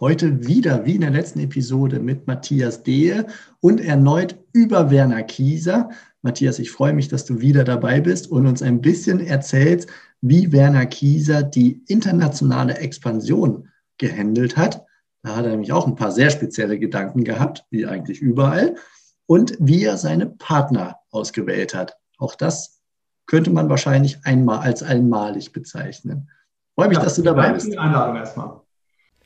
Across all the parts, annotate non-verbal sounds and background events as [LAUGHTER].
Heute wieder, wie in der letzten Episode, mit Matthias Dehe und erneut über Werner Kieser. Matthias, ich freue mich, dass du wieder dabei bist und uns ein bisschen erzählst, wie Werner Kieser die internationale Expansion gehandelt hat. Da hat er nämlich auch ein paar sehr spezielle Gedanken gehabt, wie eigentlich überall, und wie er seine Partner ausgewählt hat. Auch das könnte man wahrscheinlich einmal als einmalig bezeichnen. Ich freue mich, ja, dass du dabei bist. Einladung erstmal.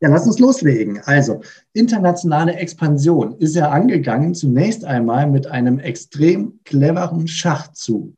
Ja, lass uns loslegen. Also, internationale Expansion ist ja angegangen zunächst einmal mit einem extrem cleveren Schachzug.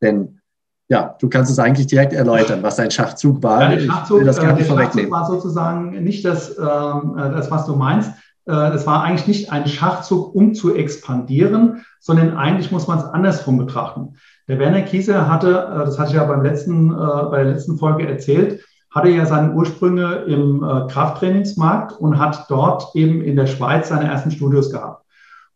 Denn, ja, du kannst es eigentlich direkt erläutern, was ein Schachzug war. Ja, der Schachzug, das gar nicht äh, der Schachzug war sozusagen nicht das, äh, das, was du meinst. Äh, das war eigentlich nicht ein Schachzug, um zu expandieren, sondern eigentlich muss man es andersrum betrachten. Der Werner Kieser hatte, äh, das hatte ich ja beim letzten, äh, bei der letzten Folge erzählt, hatte ja seine Ursprünge im äh, Krafttrainingsmarkt und hat dort eben in der Schweiz seine ersten Studios gehabt.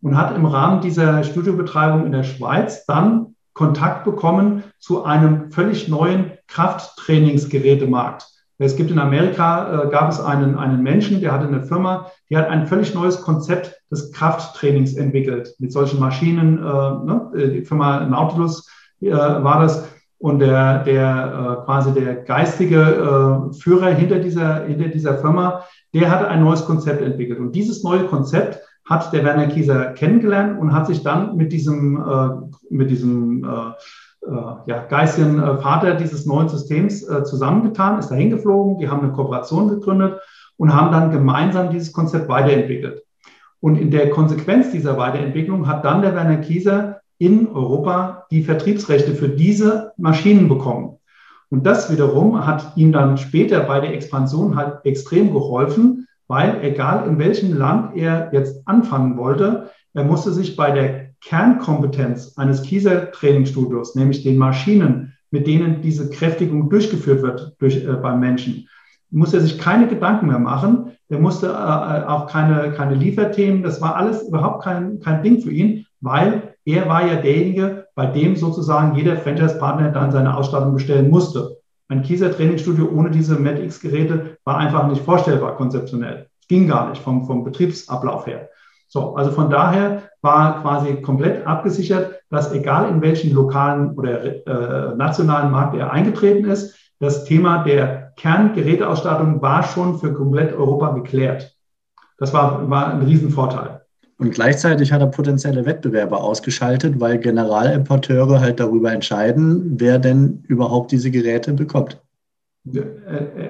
Und hat im Rahmen dieser Studiobetreibung in der Schweiz dann Kontakt bekommen zu einem völlig neuen Krafttrainingsgerätemarkt. Es gibt in Amerika, äh, gab es einen, einen Menschen, der hatte eine Firma, die hat ein völlig neues Konzept des Krafttrainings entwickelt. Mit solchen Maschinen, äh, ne? die Firma Nautilus äh, war das. Und der, der äh, quasi der geistige äh, Führer hinter dieser, hinter dieser Firma, der hatte ein neues Konzept entwickelt. Und dieses neue Konzept hat der Werner Kieser kennengelernt und hat sich dann mit diesem, äh, mit diesem äh, äh, ja, geistigen äh, Vater dieses neuen Systems äh, zusammengetan, ist dahin geflogen, die haben eine Kooperation gegründet und haben dann gemeinsam dieses Konzept weiterentwickelt. Und in der Konsequenz dieser Weiterentwicklung hat dann der Werner Kieser in Europa die Vertriebsrechte für diese Maschinen bekommen. Und das wiederum hat ihm dann später bei der Expansion halt extrem geholfen, weil egal in welchem Land er jetzt anfangen wollte, er musste sich bei der Kernkompetenz eines Kieser Trainingsstudios, nämlich den Maschinen, mit denen diese Kräftigung durchgeführt wird durch, äh, beim Menschen, musste er sich keine Gedanken mehr machen. Er musste äh, auch keine, keine Lieferthemen, das war alles überhaupt kein, kein Ding für ihn, weil er war ja derjenige, bei dem sozusagen jeder Franchise-Partner dann seine Ausstattung bestellen musste. Ein Kieser Trainingsstudio ohne diese MedX-Geräte war einfach nicht vorstellbar konzeptionell. Ging gar nicht vom, vom Betriebsablauf her. So, also von daher war quasi komplett abgesichert, dass egal in welchen lokalen oder äh, nationalen Markt er eingetreten ist, das Thema der Kerngeräteausstattung war schon für komplett Europa geklärt. Das war, war ein Riesenvorteil. Und gleichzeitig hat er potenzielle Wettbewerber ausgeschaltet, weil Generalimporteure halt darüber entscheiden, wer denn überhaupt diese Geräte bekommt. Äh,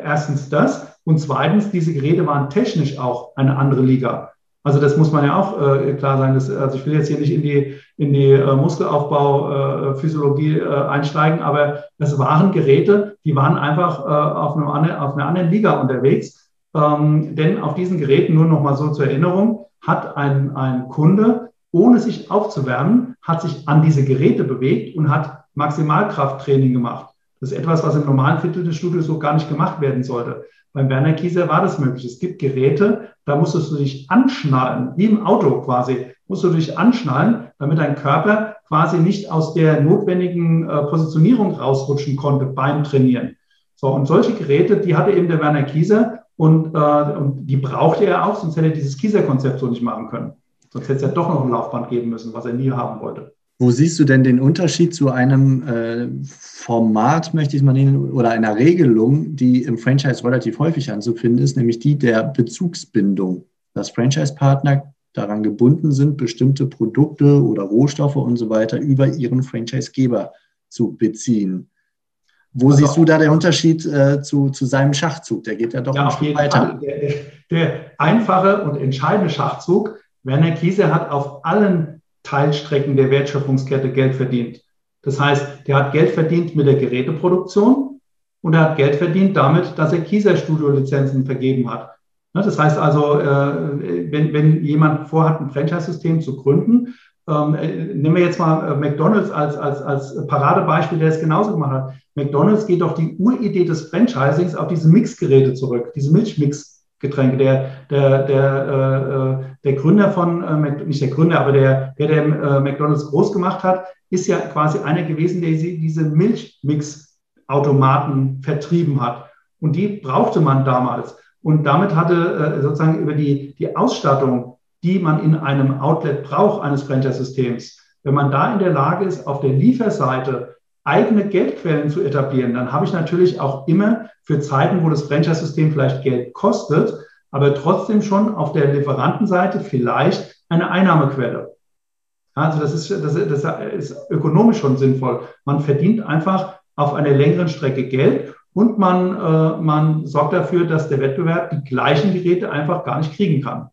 erstens das und zweitens, diese Geräte waren technisch auch eine andere Liga. Also das muss man ja auch äh, klar sagen. Dass, also ich will jetzt hier nicht in die, in die äh, Muskelaufbau, äh, äh, einsteigen, aber das waren Geräte, die waren einfach äh, auf, einem, auf einer anderen Liga unterwegs. Ähm, denn auf diesen Geräten, nur noch mal so zur Erinnerung, hat ein, ein Kunde, ohne sich aufzuwärmen, hat sich an diese Geräte bewegt und hat Maximalkrafttraining gemacht. Das ist etwas, was im normalen Fitnessstudio so gar nicht gemacht werden sollte. Beim Werner Kieser war das möglich. Es gibt Geräte, da musstest du dich anschnallen, wie im Auto quasi, musst du dich anschnallen, damit dein Körper quasi nicht aus der notwendigen äh, Positionierung rausrutschen konnte beim Trainieren. So, und solche Geräte, die hatte eben der Werner Kieser und, äh, und die brauchte er auch, sonst hätte er dieses Kieser-Konzept so nicht machen können. Sonst hätte es ja doch noch ein Laufband geben müssen, was er nie haben wollte. Wo siehst du denn den Unterschied zu einem äh, Format, möchte ich mal nennen, oder einer Regelung, die im Franchise relativ häufig anzufinden ist, nämlich die der Bezugsbindung, dass Franchise-Partner daran gebunden sind, bestimmte Produkte oder Rohstoffe und so weiter über ihren Franchise-Geber zu beziehen. Wo also, siehst du da den Unterschied äh, zu, zu seinem Schachzug? Der geht ja doch ja, auf jeden weiter. Der, der, einfache und entscheidende Schachzug, Werner Kiese hat auf allen Teilstrecken der Wertschöpfungskette Geld verdient. Das heißt, der hat Geld verdient mit der Geräteproduktion und er hat Geld verdient damit, dass er Kieser-Studio-Lizenzen vergeben hat. Ne, das heißt also, äh, wenn, wenn jemand vorhat, ein Franchise-System zu gründen, Ähm, äh, nehmen wir jetzt mal äh, McDonald's als, als, als Paradebeispiel, der es genauso gemacht hat. McDonald's geht doch die Uridee des Franchisings auf diese Mixgeräte zurück, diese Milchmixgetränke. Der, der, der, äh, äh der Gründer von, äh, nicht der Gründer, aber der, der, der äh, McDonald's groß gemacht hat, ist ja quasi einer gewesen, der diese Milchmix-Automaten vertrieben hat. Und die brauchte man damals. Und damit hatte äh, sozusagen über die, die Ausstattung, die man in einem Outlet braucht, eines Franchise-Systems, wenn man da in der Lage ist, auf der Lieferseite eigene Geldquellen zu etablieren, dann habe ich natürlich auch immer für Zeiten, wo das Franchise-System vielleicht Geld kostet, aber trotzdem schon auf der Lieferantenseite vielleicht eine Einnahmequelle. Also das ist, das, das ist ökonomisch schon sinnvoll. Man verdient einfach auf einer längeren Strecke Geld und man, äh, man sorgt dafür, dass der Wettbewerb die gleichen Geräte einfach gar nicht kriegen kann.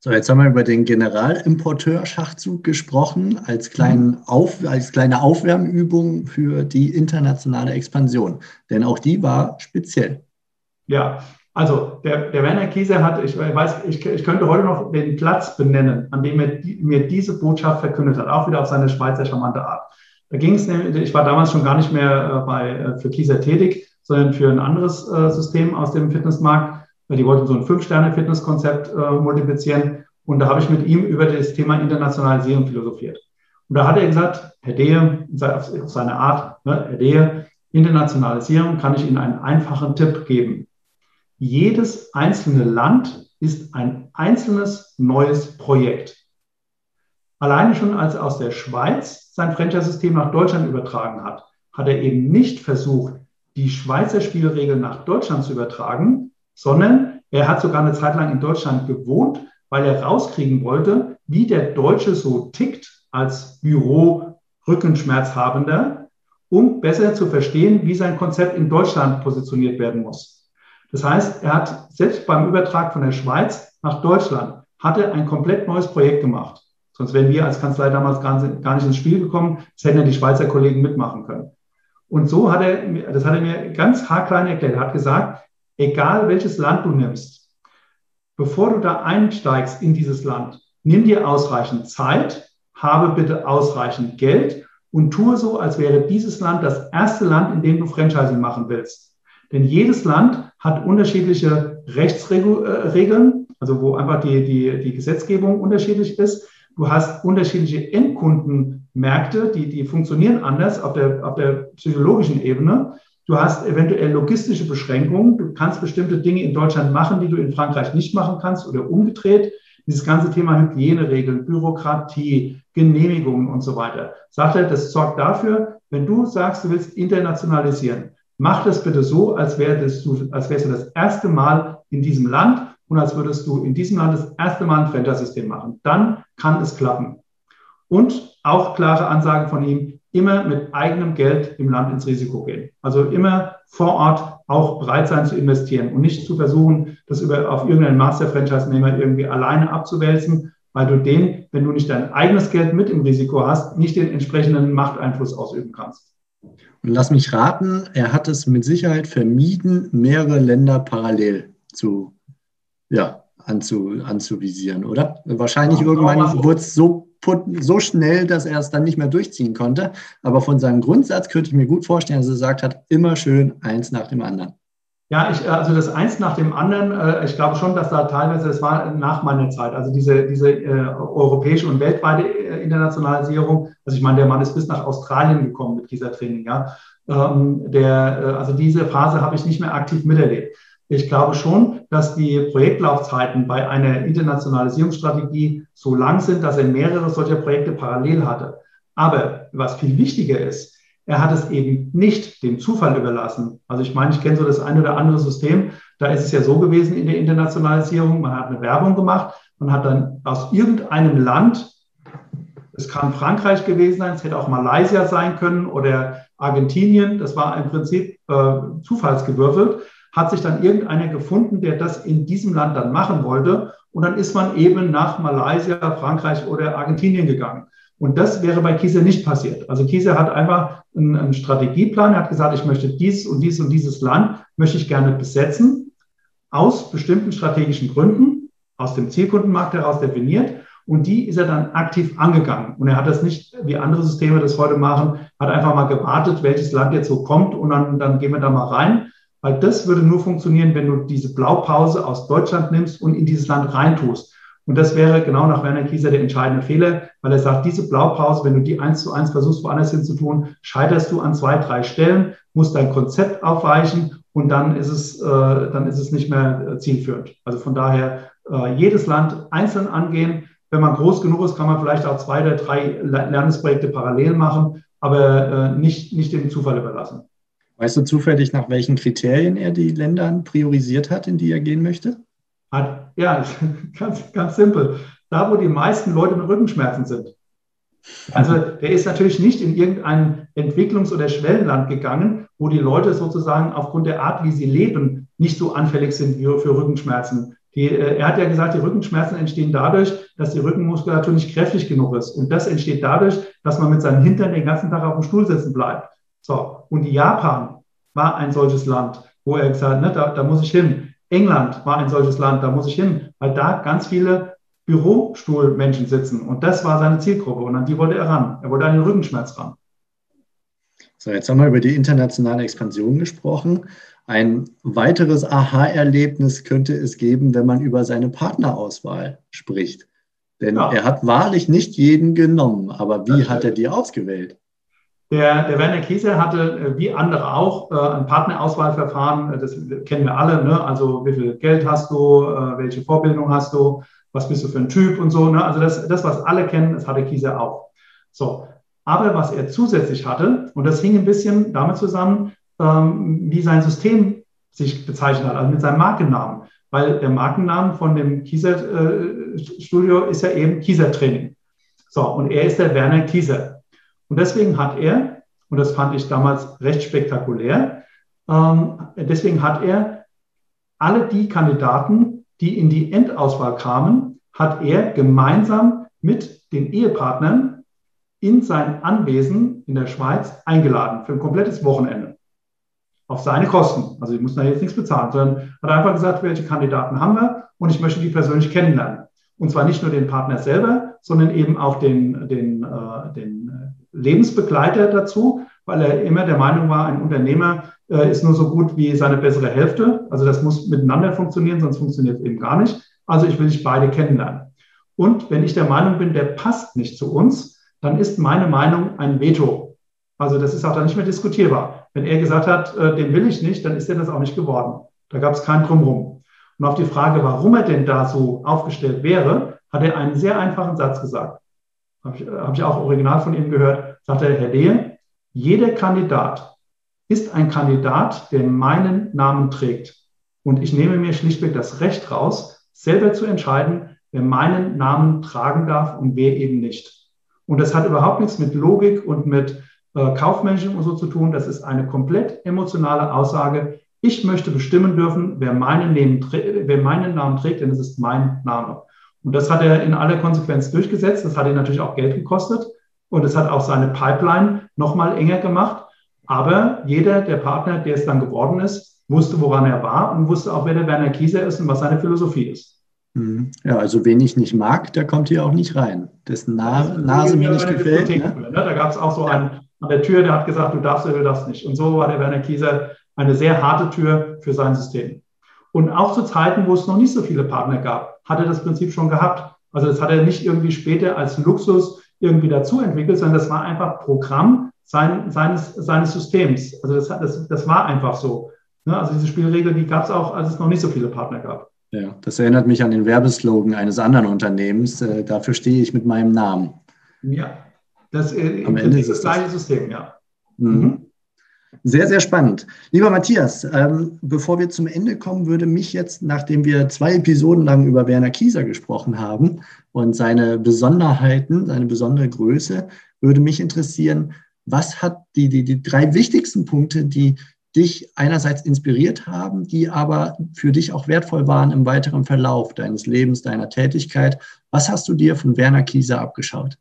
So, jetzt haben wir über den Generalimporteur-Schachzug gesprochen, als, kleinen mhm. Auf, als kleine Aufwärmübung für die internationale Expansion. Denn auch die war speziell. Ja, also der, der Werner Kieser hat, ich weiß, ich, ich könnte heute noch den Platz benennen, an dem er die, mir diese Botschaft verkündet hat, auch wieder auf seine Schweizer charmante Art. Da ging es nämlich, ich war damals schon gar nicht mehr äh, bei, äh, für Kieser tätig, sondern für ein anderes äh, System aus dem Fitnessmarkt. Die wollten so ein Fünf-Sterne-Fitnesskonzept äh, multiplizieren. Und da habe ich mit ihm über das Thema Internationalisierung philosophiert. Und da hat er gesagt, Herr Dehe, auf seine Art, ne, Herr Dehe, Internationalisierung kann ich Ihnen einen einfachen Tipp geben. Jedes einzelne Land ist ein einzelnes neues Projekt. Alleine schon als er aus der Schweiz sein Franchise-System nach Deutschland übertragen hat, hat er eben nicht versucht, die Schweizer Spielregeln nach Deutschland zu übertragen, sondern er hat sogar eine Zeit lang in Deutschland gewohnt, weil er rauskriegen wollte, wie der Deutsche so tickt als Büro-Rückenschmerzhabender, um besser zu verstehen, wie sein Konzept in Deutschland positioniert werden muss. Das heißt, er hat selbst beim Übertrag von der Schweiz nach Deutschland, hatte ein komplett neues Projekt gemacht. Sonst wären wir als Kanzlei damals gar nicht ins Spiel gekommen. Das hätten ja die Schweizer Kollegen mitmachen können. Und so hat er, das hat er mir ganz haarklein erklärt. Er hat gesagt, egal welches Land du nimmst, bevor du da einsteigst in dieses Land, nimm dir ausreichend Zeit, habe bitte ausreichend Geld und tue so, als wäre dieses Land das erste Land, in dem du Franchising machen willst. Denn jedes Land hat unterschiedliche Rechtsregeln, also wo einfach die, die, die Gesetzgebung unterschiedlich ist. Du hast unterschiedliche Endkundenmärkte, die, die funktionieren anders auf der, auf der psychologischen Ebene. Du hast eventuell logistische Beschränkungen. Du kannst bestimmte Dinge in Deutschland machen, die du in Frankreich nicht machen kannst oder umgedreht. Dieses ganze Thema Hygieneregeln, Bürokratie, Genehmigungen und so weiter. Sagt er, das sorgt dafür, wenn du sagst, du willst internationalisieren, mach das bitte so, als, wärst du, als wärst du das erste Mal in diesem Land und als würdest du in diesem Land das erste Mal ein Franchise-System machen. Dann kann es klappen. Und auch klare Ansagen von ihm, immer mit eigenem Geld im Land ins Risiko gehen. Also immer vor Ort auch bereit sein zu investieren und nicht zu versuchen, das über, auf irgendeinen Master-Franchise-Nehmer irgendwie alleine abzuwälzen, weil du den, wenn du nicht dein eigenes Geld mit im Risiko hast, nicht den entsprechenden Machteinfluss ausüben kannst. Und lass mich raten, er hat es mit Sicherheit vermieden, mehrere Länder parallel zu ja, anzu, anzuvisieren, oder? Wahrscheinlich ja, irgendwann wurde es so, so schnell, dass er es dann nicht mehr durchziehen konnte. Aber von seinem Grundsatz könnte ich mir gut vorstellen, dass er gesagt hat, immer schön eins nach dem anderen. Ja, ich, also das eins nach dem anderen, äh, ich glaube schon, dass da teilweise, es war nach meiner Zeit, also diese, diese äh, europäische und weltweite äh, Internationalisierung, also ich meine, der Mann ist bis nach Australien gekommen mit dieser Training, ja. Ähm, der, äh, also diese Phase habe ich nicht mehr aktiv miterlebt. Ich glaube schon, dass die Projektlaufzeiten bei einer Internationalisierungsstrategie so lang sind, dass er mehrere solcher Projekte parallel hatte. Aber was viel wichtiger ist, er hat es eben nicht dem Zufall überlassen. Also ich meine, ich kenne so das eine oder andere System. Da ist es ja so gewesen in der Internationalisierung. Man hat eine Werbung gemacht. Man hat dann aus irgendeinem Land, es kann Frankreich gewesen sein, es hätte auch Malaysia sein können oder Argentinien. Das war im Prinzip äh, zufallsgewürfelt hat sich dann irgendeiner gefunden, der das in diesem Land dann machen wollte. Und dann ist man eben nach Malaysia, Frankreich oder Argentinien gegangen. Und das wäre bei Kieser nicht passiert. Also Kieser hat einfach einen, einen Strategieplan. Er hat gesagt, ich möchte dies und dies und dieses Land möchte ich gerne besetzen aus bestimmten strategischen Gründen, aus dem Zielkundenmarkt heraus definiert. Und die ist er dann aktiv angegangen. Und er hat das nicht, wie andere Systeme das heute machen, hat einfach mal gewartet, welches Land jetzt so kommt und dann, dann gehen wir da mal rein. Weil das würde nur funktionieren, wenn du diese Blaupause aus Deutschland nimmst und in dieses Land reintust. Und das wäre genau nach Werner Kieser der entscheidende Fehler, weil er sagt, diese Blaupause, wenn du die eins zu eins versuchst, woanders hin zu tun, scheiterst du an zwei, drei Stellen, musst dein Konzept aufweichen und dann ist es, äh, dann ist es nicht mehr äh, zielführend. Also von daher äh, jedes Land einzeln angehen. Wenn man groß genug ist, kann man vielleicht auch zwei oder drei Lernprojekte parallel machen, aber äh, nicht, nicht dem Zufall überlassen. Weißt du zufällig, nach welchen Kriterien er die Länder priorisiert hat, in die er gehen möchte? Hat, ja, [LAUGHS] ganz, ganz simpel. Da, wo die meisten Leute mit Rückenschmerzen sind. Also der ist natürlich nicht in irgendein Entwicklungs- oder Schwellenland gegangen, wo die Leute sozusagen aufgrund der Art, wie sie leben, nicht so anfällig sind für Rückenschmerzen. Die, äh, er hat ja gesagt, die Rückenschmerzen entstehen dadurch, dass die Rückenmuskulatur nicht kräftig genug ist. Und das entsteht dadurch, dass man mit seinem Hintern den ganzen Tag auf dem Stuhl sitzen bleibt. So, und Japan war ein solches Land, wo er gesagt hat, ne, da, da muss ich hin. England war ein solches Land, da muss ich hin, weil da ganz viele Bürostuhlmenschen sitzen. Und das war seine Zielgruppe. Und an die wollte er ran. Er wollte an den Rückenschmerz ran. So, jetzt haben wir über die internationale Expansion gesprochen. Ein weiteres Aha-Erlebnis könnte es geben, wenn man über seine Partnerauswahl spricht. Denn ja. er hat wahrlich nicht jeden genommen. Aber wie hat er die ausgewählt? Der, der Werner Kieser hatte, äh, wie andere auch, äh, ein Partnerauswahlverfahren. Äh, das kennen wir alle. Ne? Also wie viel Geld hast du, welche Vorbildung hast du, was bist du für ein Typ und so. Ne? Also das, das, was alle kennen, das hatte Kieser auch. So. Aber was er zusätzlich hatte, und das hing ein bisschen damit zusammen, ähm, wie sein System sich bezeichnet hat, also mit seinem Markennamen. Weil der Markennamen von dem Kieser-Studio ist ja eben Kieser-Training. So, und er ist der Werner Kieser. Und deswegen hat er, und das fand ich damals recht spektakulär, ähm, deswegen hat er alle die Kandidaten, die in die Endauswahl kamen, hat er gemeinsam mit den Ehepartnern in sein Anwesen in der Schweiz eingeladen für ein komplettes Wochenende. Auf seine Kosten. Also ich muss da jetzt nichts bezahlen, sondern hat einfach gesagt, welche Kandidaten haben wir und ich möchte die persönlich kennenlernen. Und zwar nicht nur den Partner selber, sondern eben auch den, den, äh, den Lebensbegleiter dazu, weil er immer der Meinung war, ein Unternehmer äh, ist nur so gut wie seine bessere Hälfte. Also das muss miteinander funktionieren, sonst funktioniert es eben gar nicht. Also ich will dich beide kennenlernen. Und wenn ich der Meinung bin, der passt nicht zu uns, dann ist meine Meinung ein Veto. Also das ist auch dann nicht mehr diskutierbar. Wenn er gesagt hat, äh, den will ich nicht, dann ist er das auch nicht geworden. Da gab es kein Drumherum. Und auf die Frage, warum er denn da so aufgestellt wäre, hat er einen sehr einfachen Satz gesagt habe ich, hab ich auch original von ihm gehört, sagt er, Herr Dehe, jeder Kandidat ist ein Kandidat, der meinen Namen trägt. Und ich nehme mir schlichtweg das Recht raus, selber zu entscheiden, wer meinen Namen tragen darf und wer eben nicht. Und das hat überhaupt nichts mit Logik und mit äh, Kaufmenschen und so zu tun. Das ist eine komplett emotionale Aussage. Ich möchte bestimmen dürfen, wer meinen Namen trägt, denn es ist mein Name. Und das hat er in aller Konsequenz durchgesetzt. Das hat ihn natürlich auch Geld gekostet und es hat auch seine Pipeline nochmal enger gemacht. Aber jeder der Partner, der es dann geworden ist, wusste, woran er war und wusste auch, wer der Werner Kieser ist und was seine Philosophie ist. Mhm. Ja, also wen ich nicht mag, der kommt hier auch nicht rein. Dessen Na Nase mir nicht gefällt. Ne? ne? Da gab es auch so einen an der Tür, der hat gesagt, du darfst oder du darfst nicht. Und so war der Werner Kieser eine sehr harte Tür für sein System. Und auch zu Zeiten, wo es noch nicht so viele Partner gab, hat er das Prinzip schon gehabt. Also das hat er nicht irgendwie später als Luxus irgendwie dazu entwickelt, sondern das war einfach Programm sein, seines, seines Systems. Also das, das, das war einfach so. Ne? Also diese Spielregel, die gab es auch, als es noch nicht so viele Partner gab. Ja, das erinnert mich an den Werbeslogan eines anderen Unternehmens. Äh, dafür stehe ich mit meinem Namen. Ja, das, äh, Am Ende ist das gleiche System, ja. Mhm. Sehr, sehr spannend. Lieber Matthias, ähm, bevor wir zum Ende kommen, würde mich jetzt, nachdem wir zwei Episoden lang über Werner Kieser gesprochen haben und seine Besonderheiten, seine besondere Größe, würde mich interessieren, was hat die, die, die drei wichtigsten Punkte, die dich einerseits inspiriert haben, die aber für dich auch wertvoll waren im weiteren Verlauf deines Lebens, deiner Tätigkeit. Was hast du dir von Werner Kieser abgeschaut?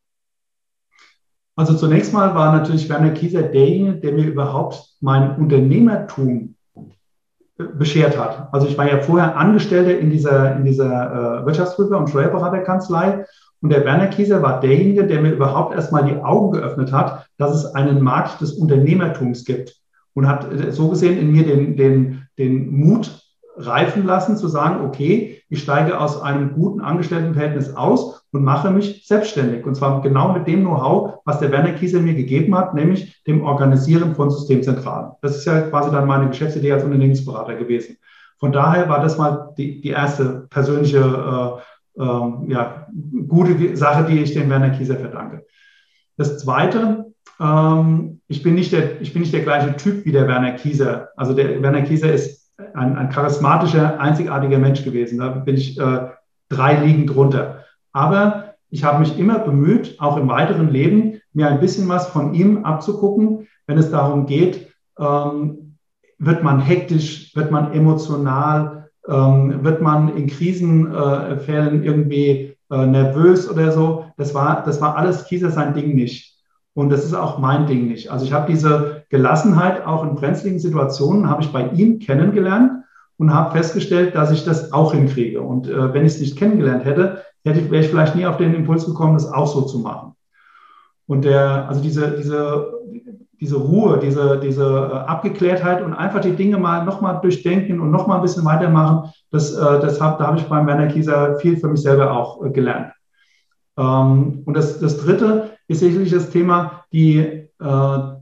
Also zunächst mal war natürlich Werner Kieser derjenige, der mir überhaupt mein Unternehmertum äh, beschert hat. Also ich war ja vorher Angestellter in dieser, in dieser äh, Wirtschaftsprüfer- und Steuerberaterkanzlei Und der Werner Kieser war derjenige, der mir überhaupt erstmal die Augen geöffnet hat, dass es einen Markt des Unternehmertums gibt. Und hat äh, so gesehen in mir den, den, den Mut reifen lassen, zu sagen, okay, ich steige aus einem guten Angestelltenverhältnis aus und mache mich selbstständig. Und zwar genau mit dem Know-how, was der Werner Kieser mir gegeben hat, nämlich dem Organisieren von Systemzentralen. Das ist ja quasi dann meine Geschäftsidee als Unternehmensberater gewesen. Von daher war das mal die, die erste persönliche äh, äh, ja, gute Sache, die ich dem Werner Kieser verdanke. Das Zweite, ähm, ich, bin nicht der, ich bin nicht der gleiche Typ wie der Werner Kieser. Also der Werner Kieser ist ein, ein charismatischer, einzigartiger Mensch gewesen. Da bin ich äh, drei Ligen drunter. Aber ich habe mich immer bemüht, auch im weiteren Leben, mir ein bisschen was von ihm abzugucken, wenn es darum geht, ähm, wird man hektisch, wird man emotional, ähm, wird man in Krisenfällen äh, irgendwie äh, nervös oder so. Das war, das war alles Kieser sein Ding nicht. Und das ist auch mein Ding nicht. Also ich habe diese Gelassenheit auch in brenzligen Situationen, habe ich bei ihm kennengelernt und habe festgestellt, dass ich das auch hinkriege. Und äh, wenn ich es nicht kennengelernt hätte, hätte wäre ich vielleicht nie auf den Impuls gekommen, das auch so zu machen. Und der, also diese, diese, diese Ruhe, diese, diese äh, Abgeklärtheit und einfach die Dinge mal nochmal durchdenken und nochmal ein bisschen weitermachen, das, äh, das hab, da habe ich beim Werner Kieser viel für mich selber auch äh, gelernt. Ähm, und das, das Dritte ist sicherlich das Thema, die,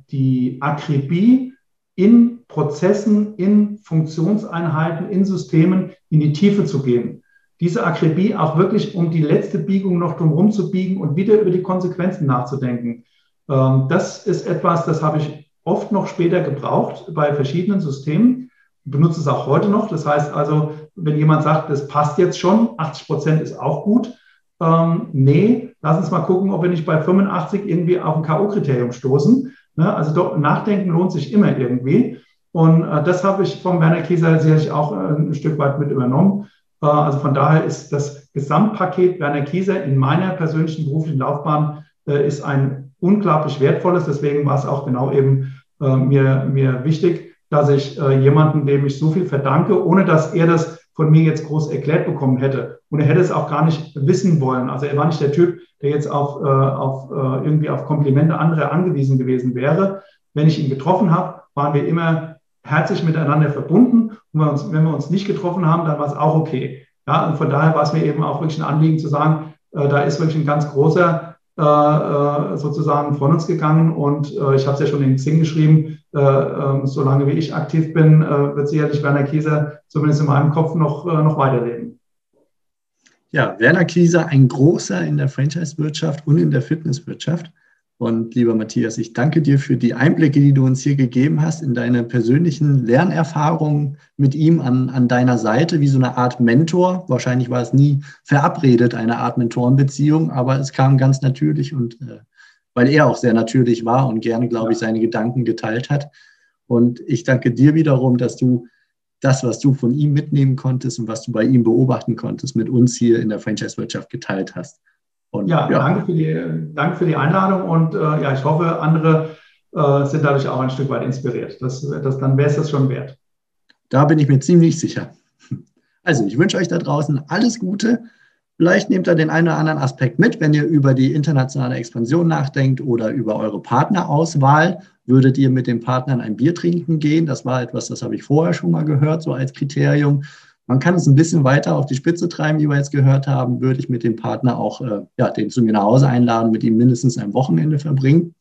die Akribie in Prozessen, in Funktionseinheiten, in Systemen in die Tiefe zu gehen. Diese Akribie auch wirklich um die letzte Biegung noch drumherum zu biegen und wieder über die Konsequenzen nachzudenken. Ähm, das ist etwas, das habe ich oft noch später gebraucht bei verschiedenen Systemen. Benutze es auch heute noch. Das heißt also, wenn jemand sagt, das passt jetzt schon, 80 Prozent ist auch gut, ähm, nee, lass uns mal gucken, ob wir nicht bei 85 irgendwie auf ein K.O.-Kriterium stoßen. Ne? Also doch, Nachdenken lohnt sich immer irgendwie. Und äh, das habe ich vom Werner Kieser sicherlich auch äh, ein Stück weit mit übernommen. Also von daher ist das Gesamtpaket Werner Kieser in meiner persönlichen beruflichen Laufbahn äh, ist ein unglaublich wertvolles. Deswegen war es auch genau eben äh, mir, mir wichtig, dass ich äh, jemanden, dem ich so viel verdanke, ohne dass er das von mir jetzt groß erklärt bekommen hätte. Und er hätte es auch gar nicht wissen wollen. Also er war nicht der Typ, der jetzt auf, auf irgendwie auf Komplimente anderer angewiesen gewesen wäre. Wenn ich ihn getroffen habe, waren wir immer herzlich miteinander verbunden. Und wenn, uns, wenn wir uns nicht getroffen haben, dann war es auch okay. Ja, und von daher war es mir eben auch wirklich ein Anliegen zu sagen, äh, da ist wirklich ein ganz großer äh, äh, sozusagen von uns gegangen. Und äh, ich habe es ja schon in Xing geschrieben, äh, ähm, solange wie ich aktiv bin, äh, wird sicherlich Werner Kieser zumindest in meinem Kopf noch, noch weiterleben. Ja, Werner Kieser, ein großer in der Franchise-Wirtschaft und in der Fitnesswirtschaft. Und lieber Matthias, ich danke dir für die Einblicke, die du uns hier gegeben hast in deine persönlichen Lernerfahrungen mit ihm an, an deiner Seite, wie so eine Art Mentor. Wahrscheinlich war es nie verabredet, eine Art Mentorenbeziehung, aber es kam ganz natürlich und äh, weil er auch sehr natürlich war und gerne, glaube ich, seine Gedanken geteilt hat. Und ich danke dir wiederum, dass du das, was du von ihm mitnehmen konntest und was du bei ihm beobachten konntest, mit uns hier in der Franchise-Wirtschaft geteilt hast. Und, ja, ja, Danke, für die, danke für die Einladung und äh, ja, ich hoffe, andere äh, sind dadurch auch ein Stück weit inspiriert. Das, das, dann wäre es das schon wert. Da bin ich mir ziemlich sicher. Also, ich wünsche euch da draußen alles Gute. Vielleicht nehmt ihr den einen oder anderen Aspekt mit, wenn ihr über die internationale Expansion nachdenkt oder über eure Partnerauswahl. Würdet ihr mit den Partnern ein Bier trinken gehen? Das war etwas, das habe ich vorher schon mal gehört, so als Kriterium. Man kann es ein bisschen weiter auf die Spitze treiben, wie wir jetzt gehört haben, würde ich mit dem Partner auch äh, ja, den zu mir nach Hause einladen, mit ihm mindestens ein Wochenende verbringen.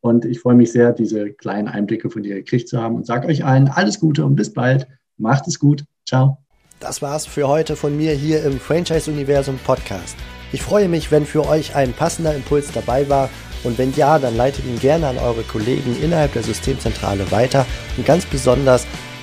Und ich freue mich sehr, diese kleinen Einblicke von dir gekriegt zu haben und sage euch allen alles Gute und bis bald. Macht es gut. Ciao. Das war's für heute von mir hier im Franchise-Universum Podcast. Ich freue mich, wenn für euch ein passender Impuls dabei war. Und wenn ja, dann leitet ihn gerne an eure Kollegen innerhalb der Systemzentrale weiter. Und ganz besonders